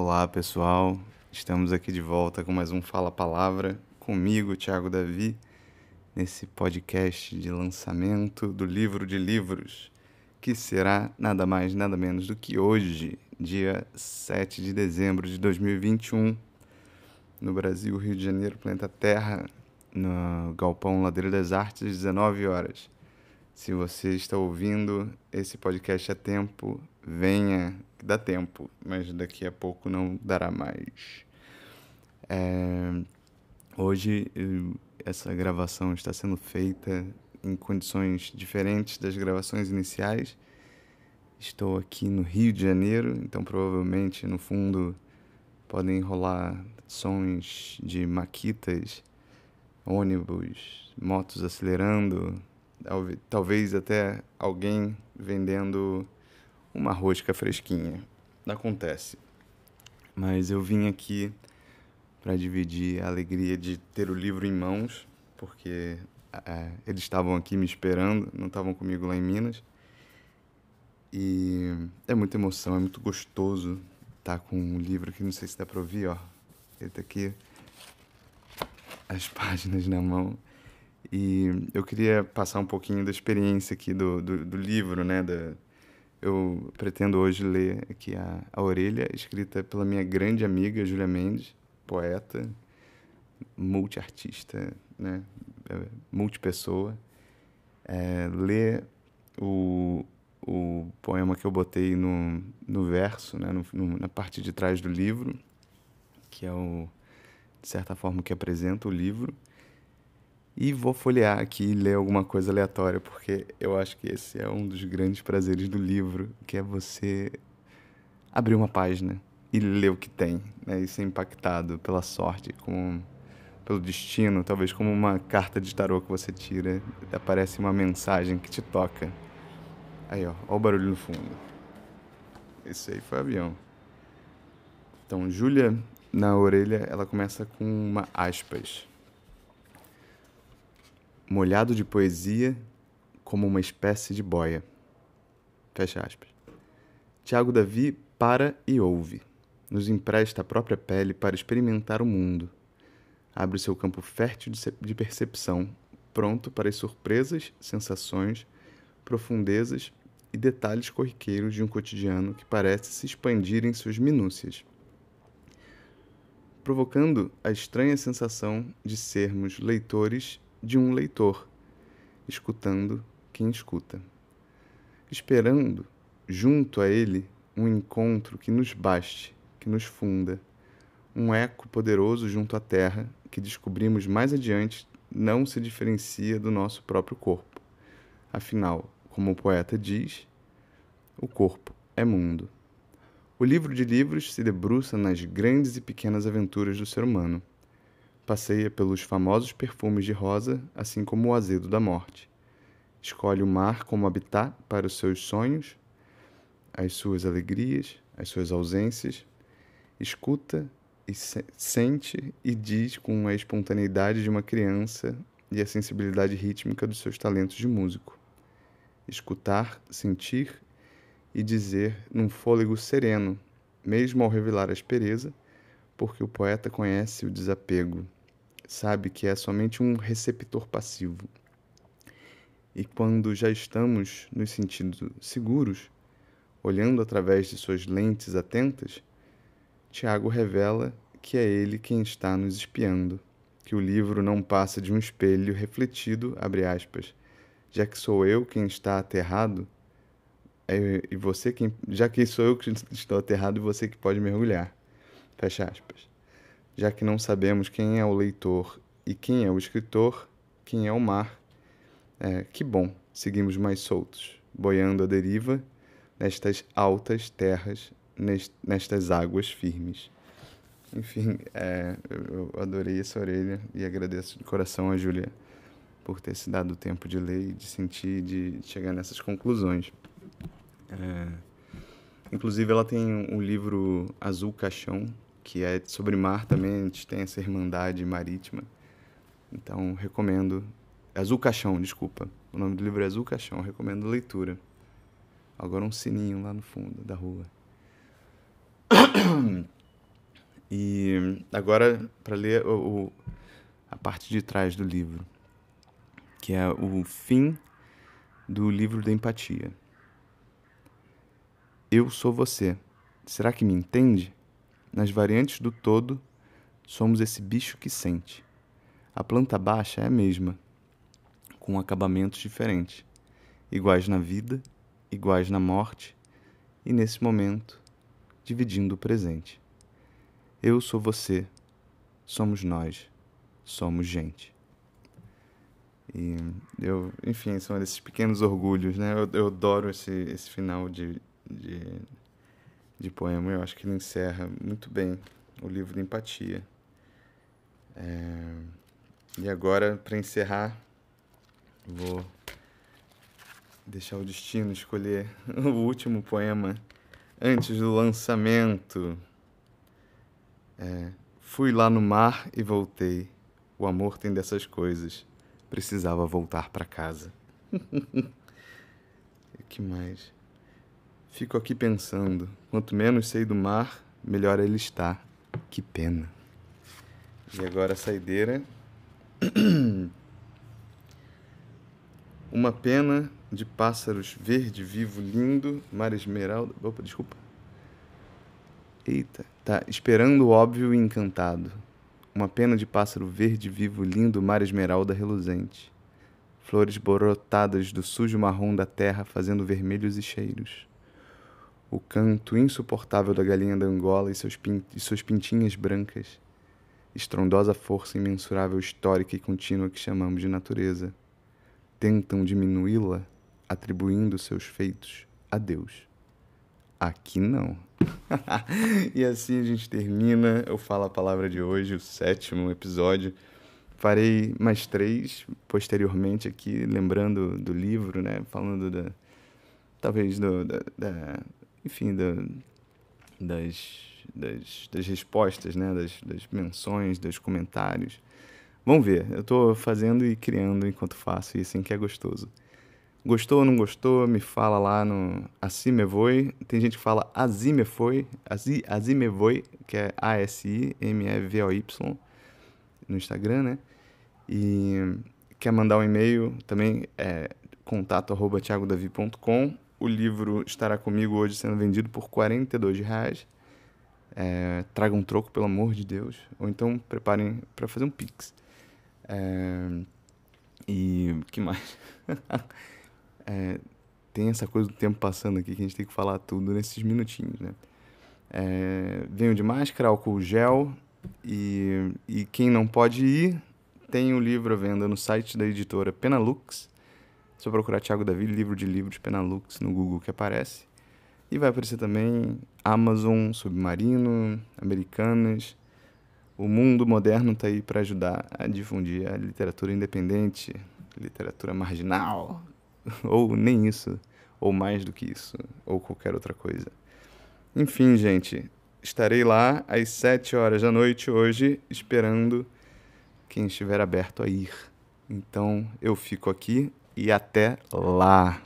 Olá, pessoal. Estamos aqui de volta com mais um Fala Palavra comigo, Thiago Davi, nesse podcast de lançamento do livro de livros, que será nada mais, nada menos do que hoje, dia 7 de dezembro de 2021, no Brasil, Rio de Janeiro, planeta Terra, no Galpão Ladeira das Artes, às 19 horas. Se você está ouvindo esse podcast a tempo, venha, dá tempo, mas daqui a pouco não dará mais. É, hoje essa gravação está sendo feita em condições diferentes das gravações iniciais. Estou aqui no Rio de Janeiro, então provavelmente no fundo podem rolar sons de maquitas, ônibus, motos acelerando, talvez até alguém vendendo uma rosca fresquinha. Acontece. Mas eu vim aqui para dividir a alegria de ter o livro em mãos, porque é, eles estavam aqui me esperando, não estavam comigo lá em Minas. E é muita emoção, é muito gostoso estar com um livro que não sei se dá para ouvir, ó. Ele tá aqui, as páginas na mão. E eu queria passar um pouquinho da experiência aqui do, do, do livro, né? Da, eu pretendo hoje ler aqui a, a Orelha, escrita pela minha grande amiga Júlia Mendes, poeta, multiartista, né? É, multipessoa. É, ler o, o poema que eu botei no, no verso, né? No, no, na parte de trás do livro, que é o, de certa forma, que apresenta o livro e vou folhear aqui e ler alguma coisa aleatória, porque eu acho que esse é um dos grandes prazeres do livro, que é você abrir uma página e ler o que tem, né? E ser impactado pela sorte, como pelo destino, talvez como uma carta de tarô que você tira, aparece uma mensagem que te toca. Aí, ó, ó o barulho no fundo. Esse aí foi o avião. Então, Júlia, na orelha, ela começa com uma aspas molhado de poesia como uma espécie de boia. Fecha aspas. Tiago Davi para e ouve. Nos empresta a própria pele para experimentar o mundo. Abre seu campo fértil de percepção, pronto para as surpresas, sensações, profundezas e detalhes corriqueiros de um cotidiano que parece se expandir em suas minúcias, provocando a estranha sensação de sermos leitores de um leitor, escutando quem escuta, esperando junto a ele um encontro que nos baste, que nos funda, um eco poderoso junto à terra que descobrimos mais adiante não se diferencia do nosso próprio corpo. Afinal, como o poeta diz, o corpo é mundo. O livro de livros se debruça nas grandes e pequenas aventuras do ser humano passeia pelos famosos perfumes de rosa, assim como o azedo da morte. Escolhe o mar como habitat para os seus sonhos, as suas alegrias, as suas ausências. Escuta e se sente e diz com a espontaneidade de uma criança e a sensibilidade rítmica dos seus talentos de músico. Escutar, sentir e dizer num fôlego sereno, mesmo ao revelar a aspereza, porque o poeta conhece o desapego sabe que é somente um receptor passivo. E quando já estamos nos sentindo seguros, olhando através de suas lentes atentas, Tiago revela que é ele quem está nos espiando, que o livro não passa de um espelho refletido, abre aspas, já que sou eu quem está aterrado, é, e você quem, já que sou eu que estou aterrado e você que pode mergulhar. Fecha aspas já que não sabemos quem é o leitor e quem é o escritor, quem é o mar. É, que bom, seguimos mais soltos, boiando a deriva nestas altas terras, nestas águas firmes. Enfim, é, eu adorei essa orelha e agradeço de coração a Júlia por ter se dado o tempo de ler e de sentir, de chegar nessas conclusões. É, inclusive, ela tem um livro Azul Caixão, que é sobre mar também, a gente tem essa irmandade marítima. Então, recomendo. Azul Caixão, desculpa. O nome do livro é Azul Caixão, recomendo leitura. Agora um sininho lá no fundo da rua. E agora, para ler o, o, a parte de trás do livro, que é o fim do livro da empatia. Eu sou você. Será que me entende? Nas variantes do todo, somos esse bicho que sente. A planta baixa é a mesma, com acabamentos diferentes, iguais na vida, iguais na morte, e nesse momento, dividindo o presente. Eu sou você, somos nós, somos gente. E eu, enfim, são esses pequenos orgulhos, né? Eu, eu adoro esse, esse final de, de, de poema. Eu acho que ele encerra muito bem o livro de empatia. É... E agora, para encerrar, vou deixar o destino escolher o último poema antes do lançamento. É, fui lá no mar e voltei. O amor tem dessas coisas. Precisava voltar para casa. que mais? Fico aqui pensando. Quanto menos sei do mar, melhor ele está. Que pena. E agora a saideira. Uma pena de pássaros verde, vivo, lindo, mar esmeralda. Opa, desculpa. Eita, tá esperando o óbvio e encantado. Uma pena de pássaro verde, vivo, lindo, mar esmeralda reluzente. Flores brotadas do sujo marrom da terra fazendo vermelhos e cheiros. O canto insuportável da galinha da Angola e, seus e suas pintinhas brancas. Estrondosa força imensurável, histórica e contínua que chamamos de natureza. Tentam diminuí-la, atribuindo seus feitos a Deus. Aqui não. e assim a gente termina. Eu falo a palavra de hoje, o sétimo episódio. Farei mais três posteriormente aqui, lembrando do livro, né? Falando da. Talvez do, da, da enfim, do, das, das, das respostas, né? Das, das menções, dos comentários. Vamos ver. Eu estou fazendo e criando enquanto faço, e assim que é gostoso. Gostou ou não gostou, me fala lá no Asimevoi. Tem gente que fala Azimefoi, Azimevoi, que é A-S-I-M-E-V-O-Y, no Instagram, né? E quer mandar um e-mail também, é contato arroba thiagodavi.com. O livro estará comigo hoje sendo vendido por R$ reais. É, traga um troco, pelo amor de Deus. Ou então preparem para fazer um pix. É, e que mais? é, tem essa coisa do tempo passando aqui que a gente tem que falar tudo nesses minutinhos, né? É, venho de máscara, álcool gel e, e quem não pode ir tem o livro à venda no site da editora Penalux. Só procurar Thiago Davi, livro de livros Penalux no Google que aparece. E vai aparecer também Amazon, Submarino, Americanas. O mundo moderno está aí para ajudar a difundir a literatura independente, literatura marginal, ou nem isso, ou mais do que isso, ou qualquer outra coisa. Enfim, gente, estarei lá às sete horas da noite hoje, esperando quem estiver aberto a ir. Então eu fico aqui e até lá.